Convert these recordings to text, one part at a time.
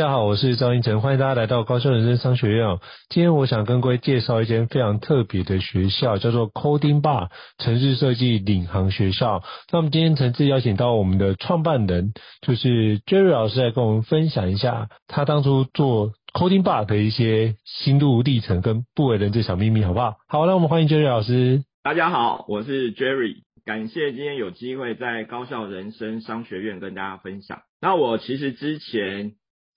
大家好，我是赵英成，欢迎大家来到高校人生商学院。今天我想跟各位介绍一间非常特别的学校，叫做 Coding Bar 城市设计领航学校。那我们今天诚挚邀请到我们的创办人，就是 Jerry 老师来跟我们分享一下他当初做 Coding Bar 的一些心路历程跟不为人知小秘密，好不好？好，那我们欢迎 Jerry 老师。大家好，我是 Jerry，感谢今天有机会在高校人生商学院跟大家分享。那我其实之前。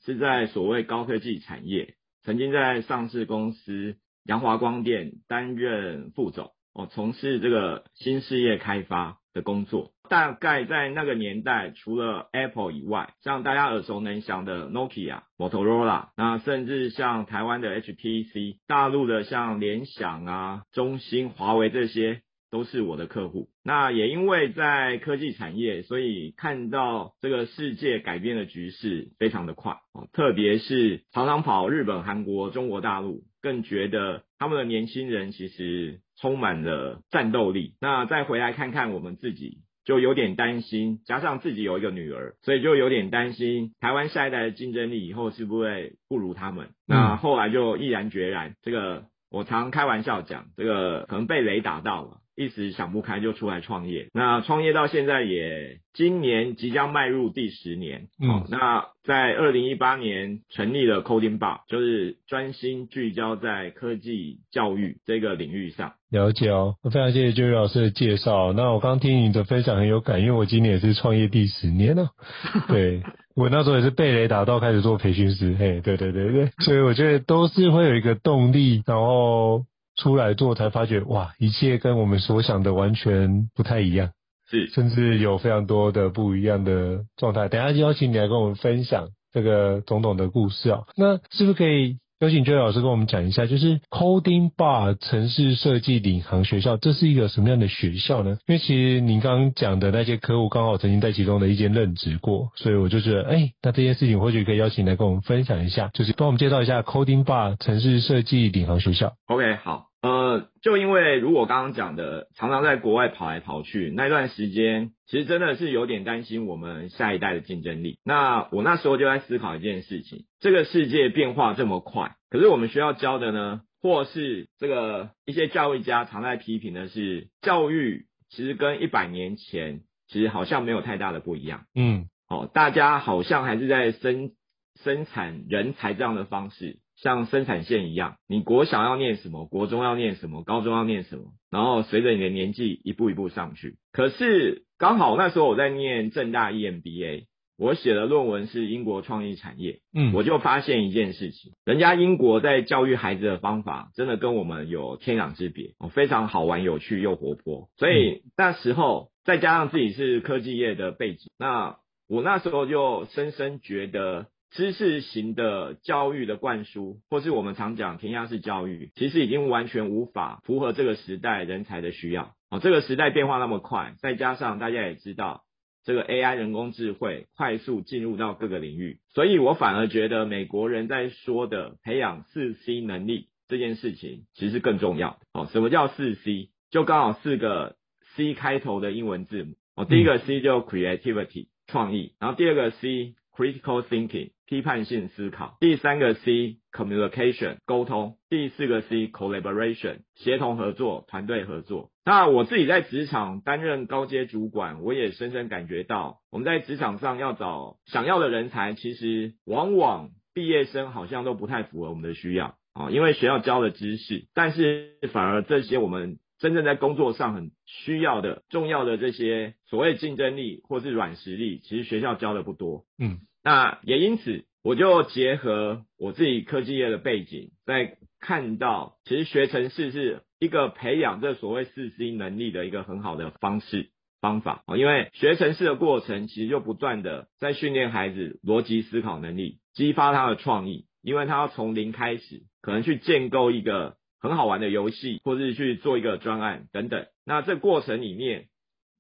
是在所谓高科技产业，曾经在上市公司扬华光电担任副总，哦，从事这个新事业开发的工作。大概在那个年代，除了 Apple 以外，像大家耳熟能详的 Nokia、Motorola，那甚至像台湾的 HTC，大陆的像联想啊、中兴、华为这些。都是我的客户，那也因为在科技产业，所以看到这个世界改变的局势非常的快哦，特别是常常跑日本、韩国、中国大陆，更觉得他们的年轻人其实充满了战斗力。那再回来看看我们自己，就有点担心，加上自己有一个女儿，所以就有点担心台湾下一代的竞争力以后是不会不如他们。那后来就毅然决然，这个我常开玩笑讲，这个可能被雷打到了。一时想不开就出来创业，那创业到现在也今年即将迈入第十年，嗯，那在二零一八年成立了 Coding Bar，就是专心聚焦在科技教育这个领域上。了解哦，我非常谢谢 Jerry 老师的介绍。那我刚听你的分享很有感，因为我今年也是创业第十年了，对，我那时候也是被雷打到开始做培训师，嘿，对对对对，所以我觉得都是会有一个动力，然后。出来做才发觉，哇，一切跟我们所想的完全不太一样，是，甚至有非常多的不一样的状态。等一下邀请你来跟我们分享这个种种的故事哦，那是不是可以？有请这位老师跟我们讲一下，就是 Coding Bar 城市设计领航学校，这是一个什么样的学校呢？因为其实您刚刚讲的那些客户，刚好曾经在其中的一间任职过，所以我就觉得，哎、那这件事情或许可以邀请来跟我们分享一下，就是帮我们介绍一下 Coding Bar 城市设计领航学校。OK，好。呃，就因为如我刚刚讲的，常常在国外跑来跑去，那段时间其实真的是有点担心我们下一代的竞争力。那我那时候就在思考一件事情：这个世界变化这么快，可是我们学校教的呢，或是这个一些教育家常在批评的是，教育其实跟一百年前其实好像没有太大的不一样。嗯，哦，大家好像还是在生生产人才这样的方式。像生产线一样，你国小要念什么，国中要念什么，高中要念什么，然后随着你的年纪一步一步上去。可是刚好那时候我在念正大 EMBA，我写的论文是英国创意产业，嗯，我就发现一件事情，人家英国在教育孩子的方法真的跟我们有天壤之别，哦，非常好玩、有趣又活泼。所以那时候再加上自己是科技业的背景，那我那时候就深深觉得。知识型的教育的灌输，或是我们常讲填鸭式教育，其实已经完全无法符合这个时代人才的需要。哦，这个时代变化那么快，再加上大家也知道，这个 AI 人工智慧快速进入到各个领域，所以我反而觉得美国人在说的培养四 C 能力这件事情，其实更重要。哦，什么叫四 C？就刚好四个 C 开头的英文字母。哦，第一个 C 就 Creativity 创意，然后第二个 C critical thinking 批判性思考，第三个 C communication 沟通，第四个 C collaboration 协同合作、团队合作。那我自己在职场担任高阶主管，我也深深感觉到，我们在职场上要找想要的人才，其实往往毕业生好像都不太符合我们的需要。啊，因为学校教的知识，但是反而这些我们真正在工作上很需要的、重要的这些所谓竞争力或是软实力，其实学校教的不多。嗯，那也因此，我就结合我自己科技业的背景，在看到其实学程式是一个培养这所谓四 C 能力的一个很好的方式方法。因为学程式的过程其实就不断的在训练孩子逻辑思考能力，激发他的创意，因为他要从零开始，可能去建构一个。很好玩的游戏，或是去做一个专案等等。那这过程里面，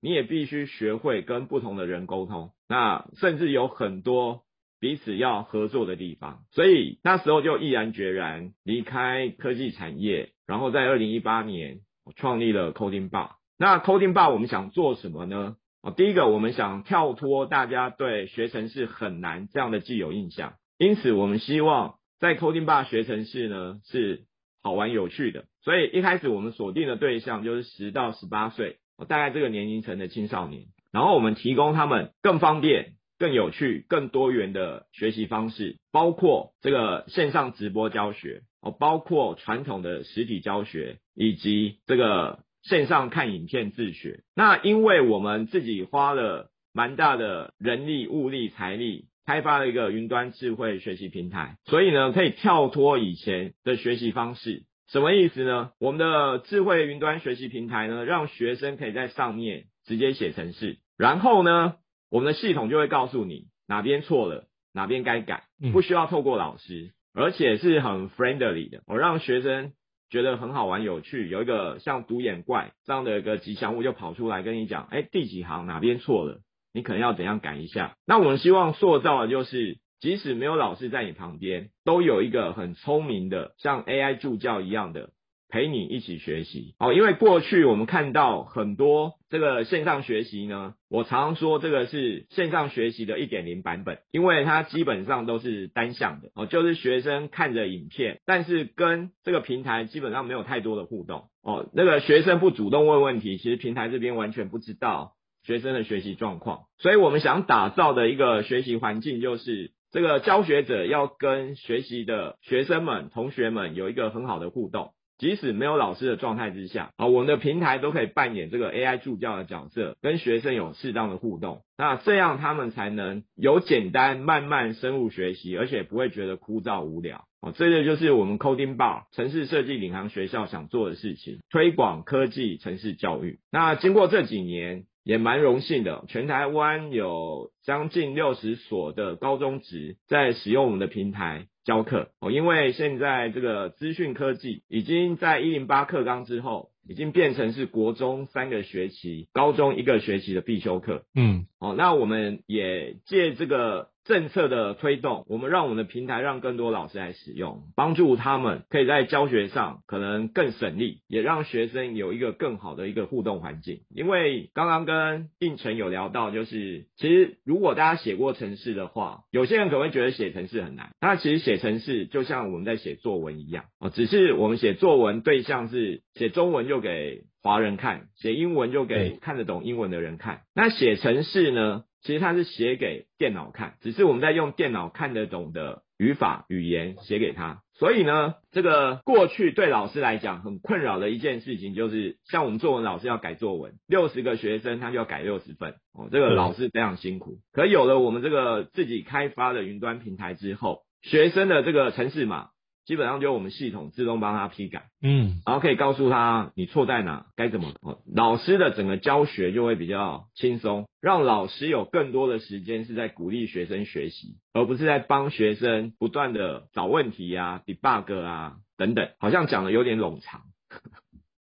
你也必须学会跟不同的人沟通。那甚至有很多彼此要合作的地方。所以那时候就毅然决然离开科技产业，然后在二零一八年我创立了 Coding Bar。那 Coding Bar 我们想做什么呢？哦，第一个我们想跳脱大家对学程式很难这样的既有印象，因此我们希望在 Coding Bar 学程式呢是。好玩有趣的，所以一开始我们锁定的对象就是十到十八岁，大概这个年龄层的青少年。然后我们提供他们更方便、更有趣、更多元的学习方式，包括这个线上直播教学，哦，包括传统的实体教学，以及这个线上看影片自学。那因为我们自己花了蛮大的人力、物力、财力。开发了一个云端智慧学习平台，所以呢，可以跳脱以前的学习方式。什么意思呢？我们的智慧云端学习平台呢，让学生可以在上面直接写程式，然后呢，我们的系统就会告诉你哪边错了，哪边该改，不需要透过老师，而且是很 friendly 的，我让学生觉得很好玩有趣，有一个像独眼怪这样的一个吉祥物就跑出来跟你讲，哎，第几行哪边错了。你可能要怎样改一下？那我们希望塑造的就是，即使没有老师在你旁边，都有一个很聪明的，像 AI 助教一样的陪你一起学习。哦，因为过去我们看到很多这个线上学习呢，我常常说这个是线上学习的一点零版本，因为它基本上都是单向的哦，就是学生看着影片，但是跟这个平台基本上没有太多的互动哦。那个学生不主动问问题，其实平台这边完全不知道。学生的学习状况，所以我们想打造的一个学习环境，就是这个教学者要跟学习的学生们、同学们有一个很好的互动，即使没有老师的状态之下，啊，我们的平台都可以扮演这个 AI 助教的角色，跟学生有适当的互动，那这样他们才能由简单慢慢深入学习，而且不会觉得枯燥无聊。哦，这个就是我们 Coding Bar 城市设计领航学校想做的事情，推广科技城市教育。那经过这几年。也蛮荣幸的，全台湾有将近六十所的高中职在使用我们的平台教课哦，因为现在这个资讯科技已经在一零八课纲之后，已经变成是国中三个学期、高中一个学期的必修课。嗯，哦，那我们也借这个。政策的推动，我们让我们的平台让更多老师来使用，帮助他们可以在教学上可能更省力，也让学生有一个更好的一个互动环境。因为刚刚跟应成有聊到，就是其实如果大家写过程式的话，有些人可能会觉得写程式很难。那其实写程式就像我们在写作文一样哦，只是我们写作文对象是写中文就给华人看，写英文就给看得懂英文的人看。那写程式呢？其实它是写给电脑看，只是我们在用电脑看得懂的语法语言写给他。所以呢，这个过去对老师来讲很困扰的一件事情，就是像我们作文老师要改作文，六十个学生他就要改六十份哦，这个老师非常辛苦。可有了我们这个自己开发的云端平台之后，学生的这个程式码。基本上就我们系统自动帮他批改，嗯，然后可以告诉他你错在哪，该怎么。老师的整个教学就会比较轻松，让老师有更多的时间是在鼓励学生学习，而不是在帮学生不断的找问题啊、debug 啊等等。好像讲的有点冗长。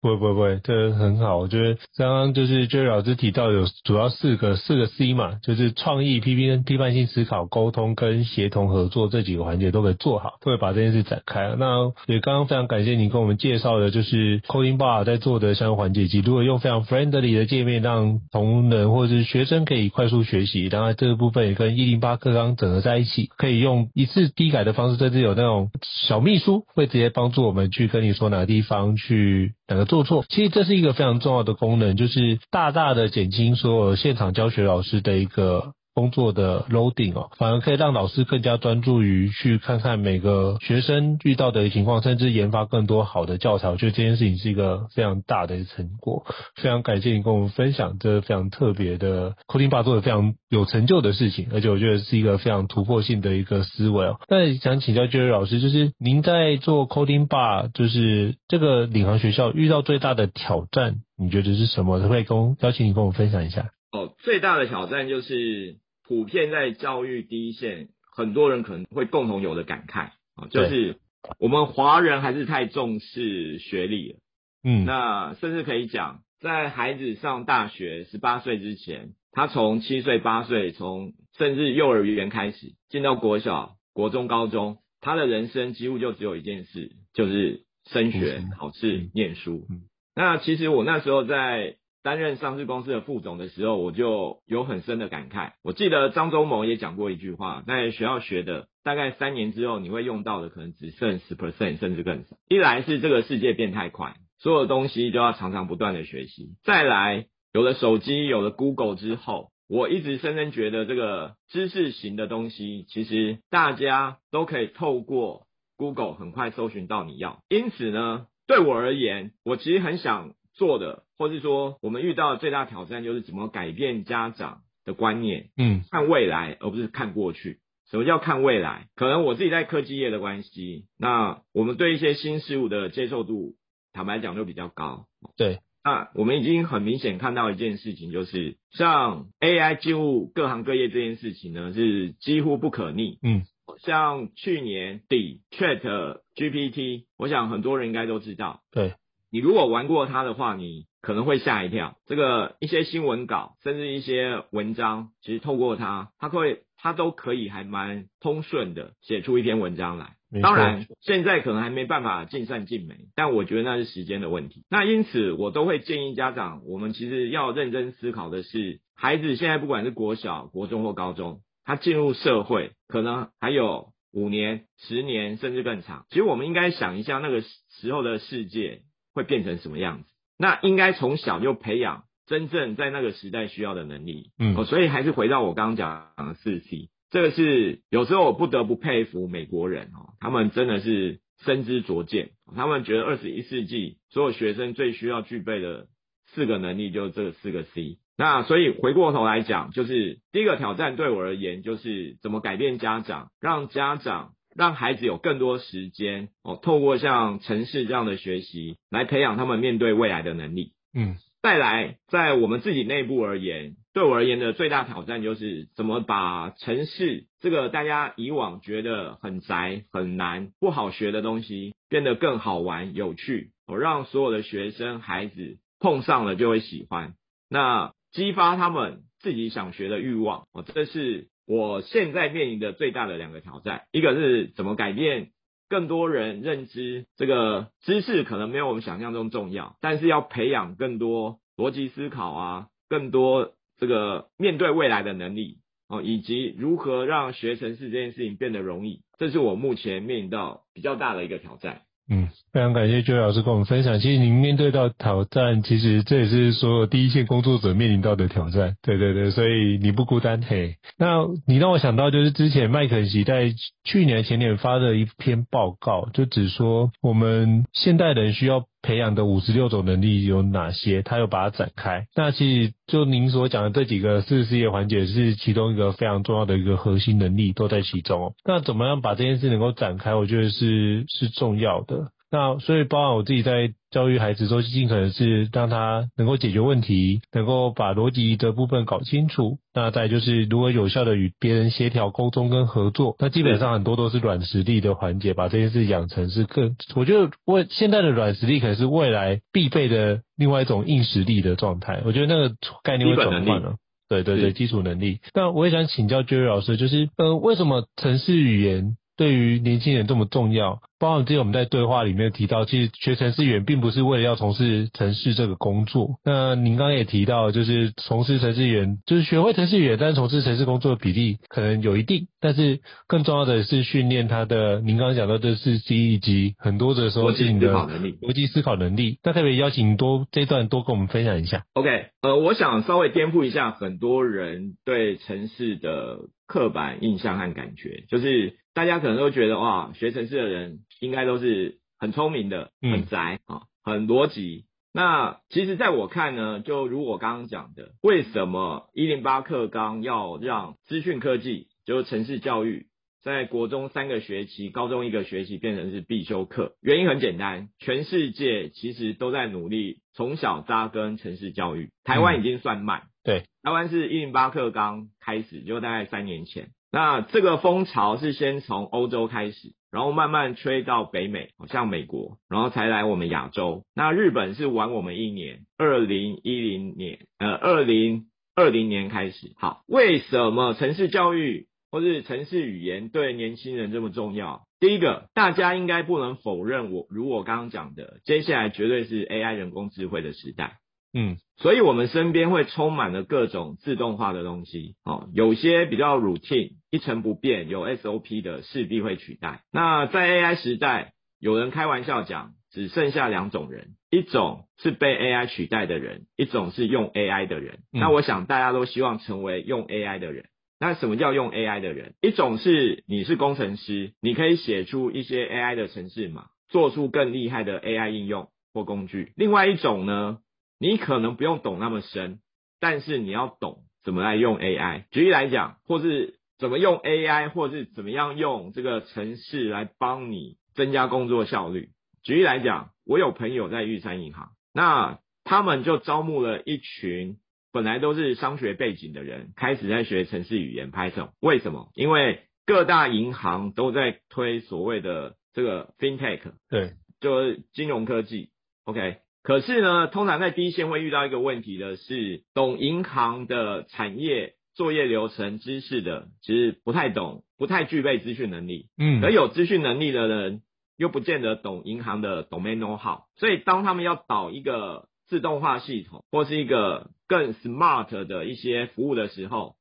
不不不，这很好。我觉得刚刚就是周老师提到有主要四个四个 C 嘛，就是创意、批评、批判性思考、沟通跟协同合作这几个环节都可以做好，都会把这件事展开。那也刚刚非常感谢你跟我们介绍的，就是 Coding Bar 在做的相关环节，及如何用非常 friendly 的界面让同仁或者是学生可以快速学习。当然这个部分也跟一零八课纲整合在一起，可以用一次低改的方式，甚至有那种小秘书会直接帮助我们去跟你说哪个地方去哪个。做错，其实这是一个非常重要的功能，就是大大的减轻所有现场教学老师的一个。工作的 loading 哦，反而可以让老师更加专注于去看看每个学生遇到的情况，甚至研发更多好的教材。我觉得这件事情是一个非常大的成果。非常感谢你跟我们分享这非常特别的 Coding Bar 做的非常有成就的事情，而且我觉得是一个非常突破性的一个思维哦。那想请教 Jerry 老师，就是您在做 Coding Bar，就是这个领航学校遇到最大的挑战，你觉得是什么？可不可以跟邀请你跟我们分享一下？哦，最大的挑战就是。普遍在教育第一线，很多人可能会共同有的感慨啊，就是我们华人还是太重视学历了。嗯，那甚至可以讲，在孩子上大学十八岁之前，他从七岁八岁，从甚至幼儿园开始进到国小、国中、高中，他的人生几乎就只有一件事，就是升学、考试、念书。那其实我那时候在。担任上市公司的副总的时候，我就有很深的感慨。我记得张忠谋也讲过一句话，在学校学的，大概三年之后你会用到的，可能只剩十 percent 甚至更少。一来是这个世界变太快，所有东西都要常常不断的学习；再来，有了手机，有了 Google 之后，我一直深深觉得这个知识型的东西，其实大家都可以透过 Google 很快搜寻到你要。因此呢，对我而言，我其实很想。做的，或是说我们遇到的最大挑战就是怎么改变家长的观念，嗯，看未来而不是看过去。什么叫看未来？可能我自己在科技业的关系，那我们对一些新事物的接受度，坦白讲就比较高。对，那我们已经很明显看到一件事情，就是像 AI 进入各行各业这件事情呢，是几乎不可逆。嗯，像去年底 ChatGPT，我想很多人应该都知道。对。你如果玩过它的话，你可能会吓一跳。这个一些新闻稿，甚至一些文章，其实透过它，它会，它都可以还蛮通顺的写出一篇文章来。当然，现在可能还没办法尽善尽美，但我觉得那是时间的问题。那因此，我都会建议家长，我们其实要认真思考的是，孩子现在不管是国小、国中或高中，他进入社会，可能还有五年、十年，甚至更长。其实我们应该想一下，那个时候的世界。会变成什么样子？那应该从小就培养真正在那个时代需要的能力。嗯，哦，所以还是回到我刚刚讲的四 C，这个是有时候我不得不佩服美国人哦，他们真的是深知灼见，他们觉得二十一世纪所有学生最需要具备的四个能力就是这四个 C。那所以回过头来讲，就是第一个挑战对我而言，就是怎么改变家长，让家长。让孩子有更多时间哦，透过像城市这样的学习来培养他们面对未来的能力。嗯，再来，在我们自己内部而言，对我而言的最大挑战就是怎么把城市这个大家以往觉得很宅、很难、不好学的东西变得更好玩、有趣，我让所有的学生孩子碰上了就会喜欢，那激发他们自己想学的欲望哦，这是。我现在面临的最大的两个挑战，一个是怎么改变更多人认知这个知识可能没有我们想象中重要，但是要培养更多逻辑思考啊，更多这个面对未来的能力哦，以及如何让学程式这件事情变得容易，这是我目前面临到比较大的一个挑战。嗯，非常感谢周老师跟我们分享。其实您面对到挑战，其实这也是所有第一线工作者面临到的挑战。对对对，所以你不孤单。嘿，那你让我想到就是之前麦肯锡在去年前年发的一篇报告，就只说我们现代人需要。培养的五十六种能力有哪些？他又把它展开。那其实就您所讲的这几个四事业环节是其中一个非常重要的一个核心能力都在其中。那怎么样把这件事能够展开？我觉得是是重要的。那所以包含我自己在教育孩子，都尽可能是让他能够解决问题，能够把逻辑的部分搞清楚。那再就是如何有效的与别人协调沟通跟合作。那基本上很多都是软实力的环节，把这件事养成是更，我觉得为现在的软实力可能是未来必备的另外一种硬实力的状态。我觉得那个概念会转换了。对对对，基础能力。那我也想请教 Jerry 老师，就是呃，为什么城市语言对于年轻人这么重要？包括之前我们在对话里面提到，其实学程式语言并不是为了要从事城市这个工作。那您刚刚也提到，就是从事程式语言，就是学会程式语言，但是从事城市工作的比例可能有一定。但是更重要的是训练他的，您刚刚讲到的是记忆及很多的时候是你的逻辑思考能力。那特别邀请多这一段多跟我们分享一下。OK，呃，我想稍微颠覆一下很多人对城市的刻板印象和感觉，就是大家可能都觉得哇，学城市的人。应该都是很聪明的，很宅啊、嗯，很逻辑。那其实，在我看呢，就如我刚刚讲的，为什么一零八课纲要让资讯科技，就是城市教育，在国中三个学期、高中一个学期变成是必修课？原因很简单，全世界其实都在努力从小扎根城市教育。台湾已经算慢，嗯、对，台湾是一零八课纲开始，就大概三年前。那这个风潮是先从欧洲开始，然后慢慢吹到北美，好像美国，然后才来我们亚洲。那日本是晚我们一年，二零一零年，呃，二零二零年开始。好，为什么城市教育或是城市语言对年轻人这么重要？第一个，大家应该不能否认我，我如我刚刚讲的，接下来绝对是 AI 人工智慧的时代。嗯，所以我们身边会充满了各种自动化的东西，哦，有些比较 routine，一成不变，有 SOP 的势必会取代。那在 AI 时代，有人开玩笑讲，只剩下两种人，一种是被 AI 取代的人，一种是用 AI 的人。那我想大家都希望成为用 AI 的人。那什么叫用 AI 的人？一种是你是工程师，你可以写出一些 AI 的程式码，做出更厉害的 AI 应用或工具。另外一种呢？你可能不用懂那么深，但是你要懂怎么来用 AI。举例来讲，或是怎么用 AI，或是怎么样用这个程式来帮你增加工作效率。举例来讲，我有朋友在玉山银行，那他们就招募了一群本来都是商学背景的人，开始在学程式语言 Python。为什么？因为各大银行都在推所谓的这个 FinTech，对，就是金融科技。OK。可是呢，通常在第一线会遇到一个问题的是，懂银行的产业作业流程知识的，其实不太懂，不太具备资讯能力。嗯，而有资讯能力的人，又不见得懂银行的 domain know-how。所以，当他们要导一个自动化系统，或是一个更 smart 的一些服务的时候，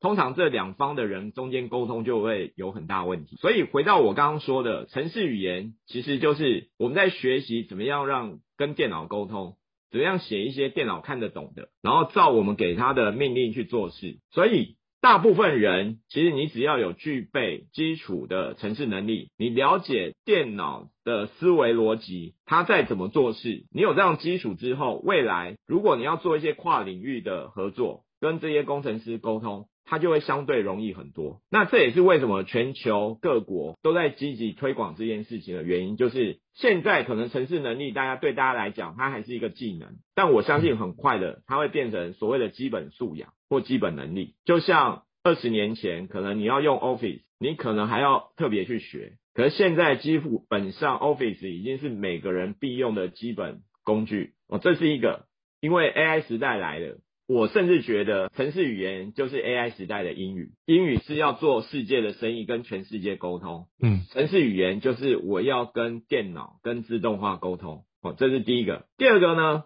通常这两方的人中间沟通就会有很大问题，所以回到我刚刚说的，程式语言其实就是我们在学习怎么样让跟电脑沟通，怎么样写一些电脑看得懂的，然后照我们给他的命令去做事。所以大部分人其实你只要有具备基础的程式能力，你了解电脑的思维逻辑，它在怎么做事，你有这样基础之后，未来如果你要做一些跨领域的合作，跟这些工程师沟通。它就会相对容易很多。那这也是为什么全球各国都在积极推广这件事情的原因，就是现在可能城市能力，大家对大家来讲，它还是一个技能，但我相信很快的，它会变成所谓的基本素养或基本能力。就像二十年前，可能你要用 Office，你可能还要特别去学，可是现在基本上 Office 已经是每个人必用的基本工具。哦，这是一个，因为 AI 时代来了。我甚至觉得，城市语言就是 AI 时代的英语。英语是要做世界的生意，跟全世界沟通。嗯，城市语言就是我要跟电脑、跟自动化沟通。哦，这是第一个。第二个呢，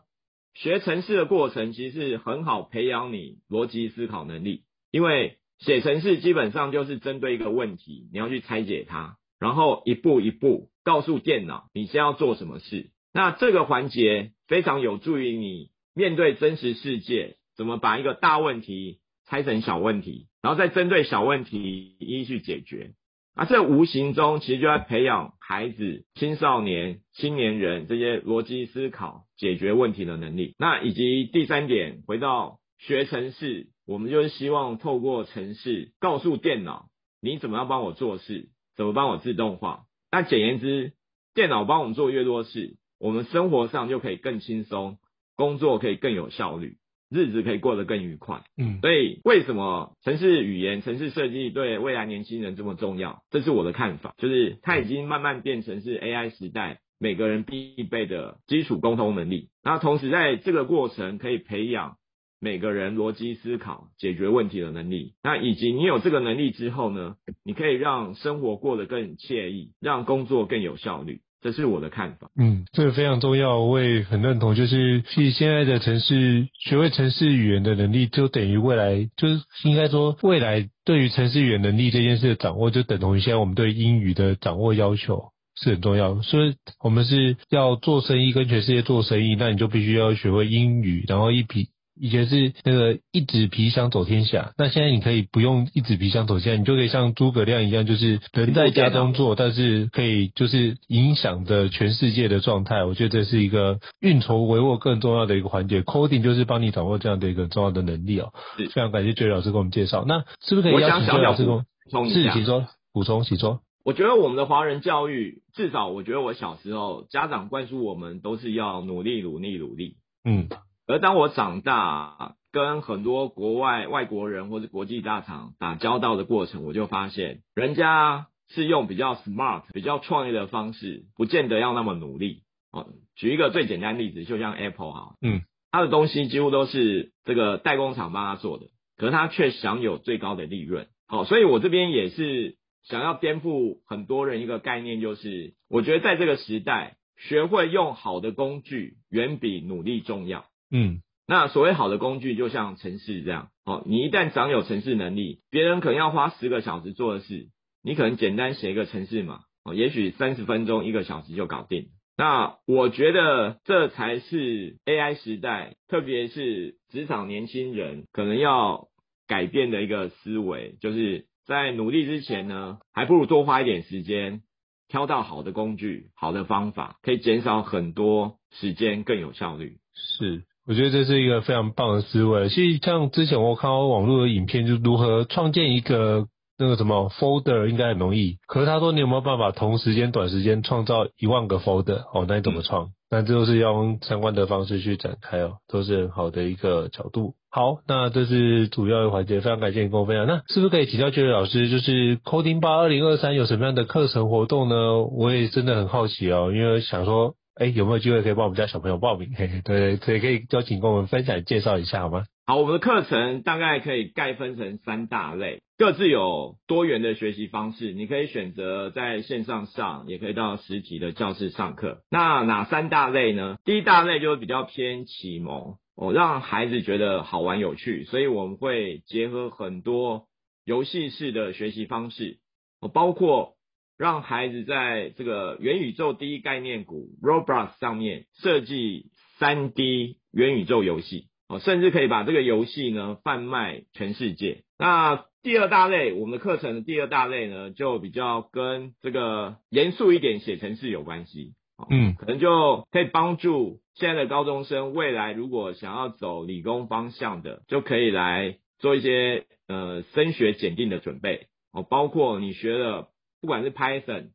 学城市的过程其实是很好培养你逻辑思考能力，因为写程式基本上就是针对一个问题，你要去拆解它，然后一步一步告诉电脑你先要做什么事。那这个环节非常有助于你面对真实世界。怎么把一个大问题拆成小问题，然后再针对小问题一一去解决？啊，这无形中其实就在培养孩子、青少年、青年人这些逻辑思考、解决问题的能力。那以及第三点，回到学程式，我们就是希望透过程式告诉电脑，你怎么样帮我做事，怎么帮我自动化。那简言之，电脑帮我们做越多事，我们生活上就可以更轻松，工作可以更有效率，日子可以过得更愉快。嗯，所以为什么城市语言、城市设计对未来年轻人这么重要？这是我的看法，就是它已经慢慢变成是 AI 时代每个人必备的基础沟通能力。那同时在这个过程可以培养。每个人逻辑思考、解决问题的能力，那以及你有这个能力之后呢，你可以让生活过得更惬意，让工作更有效率，这是我的看法。嗯，这个非常重要，我也很认同。就是其实现在的城市学会城市语言的能力，就等于未来，就是应该说未来对于城市语言能力这件事的掌握，就等同于现在我们对英语的掌握要求是很重要。所以我们是要做生意，跟全世界做生意，那你就必须要学会英语，然后一笔。以前是那个一纸皮箱走天下，那现在你可以不用一纸皮箱走天下，你就可以像诸葛亮一样，就是人在家中坐，但是可以就是影响着全世界的状态。我觉得这是一个运筹帷幄更重要的一个环节，coding 就是帮你掌握这样的一个重要的能力哦。非常感谢 Jerry 老师给我们介绍。那是不是可以邀请 Jerry 老师补充一下？是，请说，补充，请说。我觉得我们的华人教育，至少我觉得我小时候家长灌输我们都是要努力，努力，努力。嗯。而当我长大，跟很多国外外国人或者国际大厂打交道的过程，我就发现，人家是用比较 smart、比较创业的方式，不见得要那么努力。哦，举一个最简单的例子，就像 Apple 哈，嗯，它的东西几乎都是这个代工厂帮他做的，可是它却享有最高的利润。好，所以我这边也是想要颠覆很多人一个概念，就是我觉得在这个时代，学会用好的工具，远比努力重要。嗯，那所谓好的工具，就像城市这样，哦，你一旦掌有城市能力，别人可能要花十个小时做的事，你可能简单写一个城市码，哦，也许三十分钟、一个小时就搞定。那我觉得这才是 AI 时代，特别是职场年轻人可能要改变的一个思维，就是在努力之前呢，还不如多花一点时间，挑到好的工具、好的方法，可以减少很多时间，更有效率。是。我觉得这是一个非常棒的思维。其实像之前我看到网络的影片，就如何创建一个那个什么 folder，应该很容易。可是他说你有没有办法同时间短时间创造一万个 folder？哦，那你怎么创？那这都是要用相关的方式去展开哦，都是很好的一个角度。好，那这是主要的环节，非常感谢你跟我分享。那是不是可以请教 Jerry 老师，就是 Coding Bar 二零二三有什么样的课程活动呢？我也真的很好奇哦，因为想说。哎，有没有机会可以帮我们家小朋友报名？嘿嘿，对，可以可以邀请跟我们分享介绍一下好吗？好，我们的课程大概可以概分成三大类，各自有多元的学习方式。你可以选择在线上上，也可以到实体的教室上课。那哪三大类呢？第一大类就是比较偏启蒙，哦，让孩子觉得好玩有趣，所以我们会结合很多游戏式的学习方式，哦，包括。让孩子在这个元宇宙第一概念股 Roblox 上面设计 3D 元宇宙游戏哦，甚至可以把这个游戏呢贩卖全世界。那第二大类，我们的课程的第二大类呢，就比较跟这个严肃一点写程式有关系。嗯，可能就可以帮助现在的高中生未来如果想要走理工方向的，就可以来做一些呃升学检定的准备哦，包括你学的。不管是 Python、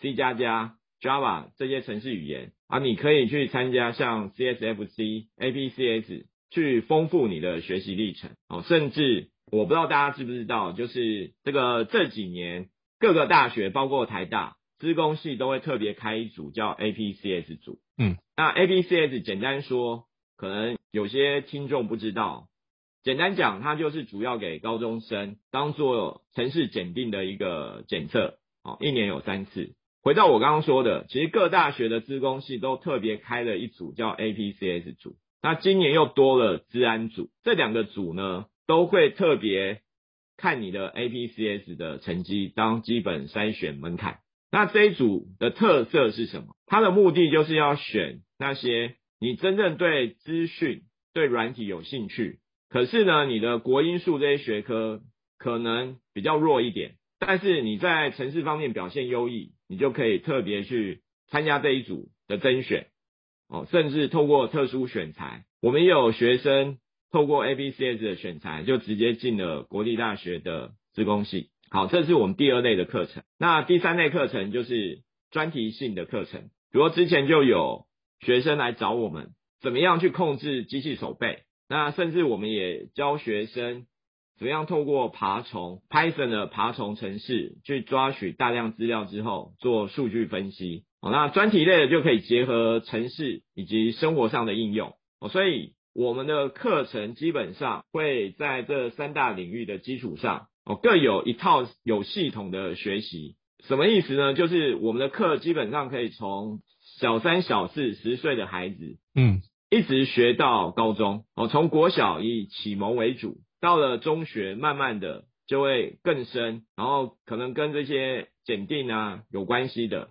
C 加加、Java 这些程式语言啊，你可以去参加像 CSFC、APCS 去丰富你的学习历程哦。甚至我不知道大家知不知道，就是这个这几年各个大学，包括台大资工系都会特别开一组叫 APCS 组。嗯，那 APCS 简单说，可能有些听众不知道。简单讲，它就是主要给高中生当做城市检定的一个检测。哦，一年有三次。回到我刚刚说的，其实各大学的资工系都特别开了一组叫 APCS 组，那今年又多了资安组，这两个组呢都会特别看你的 APCS 的成绩当基本筛选门槛。那这一组的特色是什么？它的目的就是要选那些你真正对资讯、对软体有兴趣，可是呢，你的国英数这些学科可能比较弱一点。但是你在城市方面表现优异，你就可以特别去参加这一组的甄选哦，甚至透过特殊选材，我们也有学生透过 ABCS 的选材，就直接进了国立大学的资工系。好，这是我们第二类的课程。那第三类课程就是专题性的课程，比如之前就有学生来找我们，怎么样去控制机器手背，那甚至我们也教学生怎么样透过爬虫 Python 的爬虫程式去抓取大量资料之后做数据分析。哦，那专题类的就可以结合程式以及生活上的应用。哦，所以我们的课程基本上会在这三大领域的基础上，哦，各有一套有系统的学习。什么意思呢？就是我们的课基本上可以从小三、小四、十岁的孩子，嗯，一直学到高中。哦，从国小以启蒙为主，到了中学，慢慢的就会更深，然后可能跟这些检定啊有关系的，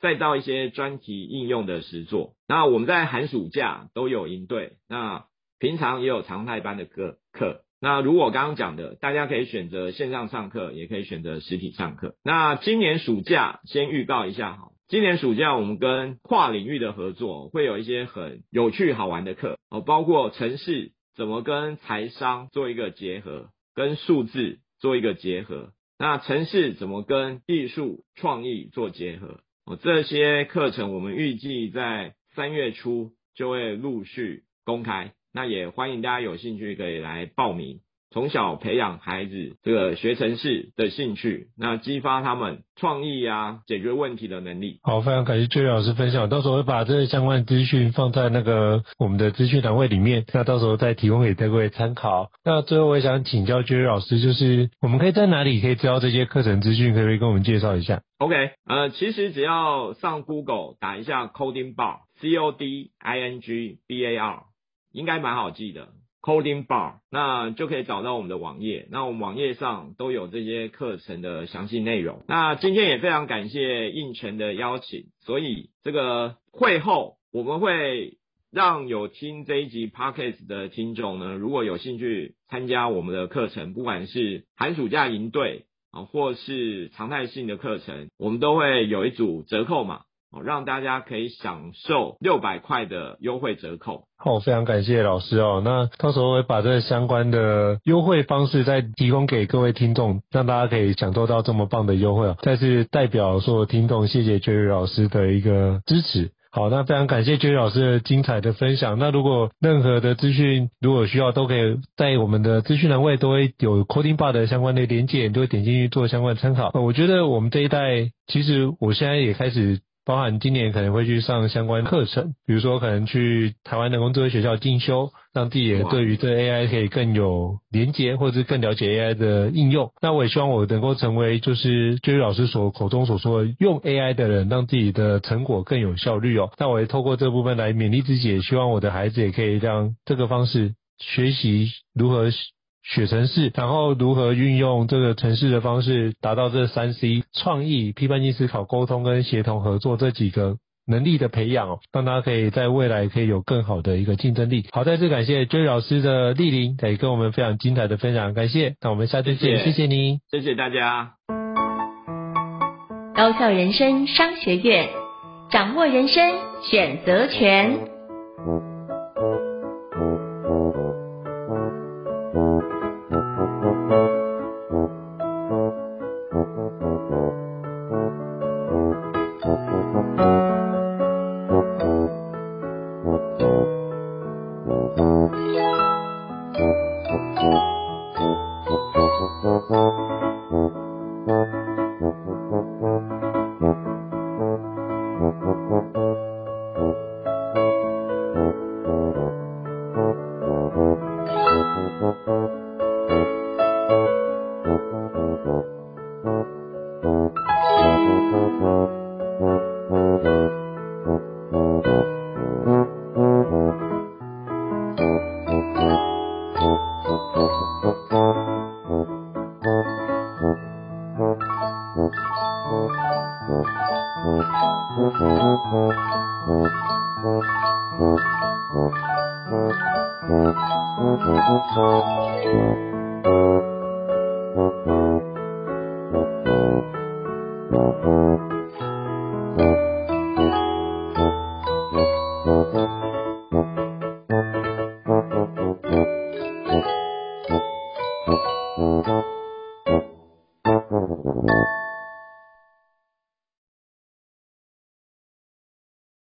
再到一些专题应用的实作。那我们在寒暑假都有营队，那平常也有常态班的课课。那如果我刚刚讲的，大家可以选择线上上课，也可以选择实体上课。那今年暑假先预告一下哈，今年暑假我们跟跨领域的合作，会有一些很有趣好玩的课哦，包括城市怎么跟财商做一个结合，跟数字做一个结合。那城市怎么跟艺术创意做结合？哦，这些课程我们预计在三月初就会陆续公开。那也欢迎大家有兴趣可以来报名，从小培养孩子这个学程式的兴趣，那激发他们创意啊，解决问题的能力。好，非常感谢 Jerry 老师分享，到时候会把这些相关资讯放在那个我们的资讯栏位里面，那到时候再提供给各位参考。那最后我也想请教 Jerry 老师，就是我们可以在哪里可以知道这些课程资讯？可不可以跟我们介绍一下？OK，呃，其实只要上 Google 打一下 Coding Bar，C O D I N G B A R。应该蛮好记的，Coding Bar，那就可以找到我们的网页。那我们网页上都有这些课程的详细内容。那今天也非常感谢印泉的邀请，所以这个会后我们会让有听这一集 Podcast 的听众呢，如果有兴趣参加我们的课程，不管是寒暑假营队啊，或是常态性的课程，我们都会有一组折扣码。哦，让大家可以享受六百块的优惠折扣。好，非常感谢老师哦。那到时候会把这相关的优惠方式再提供给各位听众，让大家可以享受到这么棒的优惠哦。再次代表所有听众，谢谢 Jerry 老师的一个支持。好，那非常感谢 Jerry 老师的精彩的分享。那如果任何的资讯如果需要，都可以在我们的资讯栏位都会有 Coding Bar 的相关的连接，你都会点进去做相关的参考。我觉得我们这一代，其实我现在也开始。包含今年可能会去上相关课程，比如说可能去台湾人工智慧学校进修，让自己也对于这 AI 可以更有连接，或者是更了解 AI 的应用。那我也希望我能够成为就是 Jerry 老师所口中所说的用 AI 的人，让自己的成果更有效率哦。那我也透过这部分来勉励自己，也希望我的孩子也可以让这个方式学习如何。写程式，然后如何运用这个城市的方式，达到这三 C 创意、批判性思考、沟通跟协同合作这几个能力的培养哦，让大家可以在未来可以有更好的一个竞争力。好，再次感谢 Jerry 老师的莅临，也跟我们非常精彩的分享，感谢。那我们下次见，谢谢，谢谢您，谢谢大家。高校人生商学院，掌握人生选择权。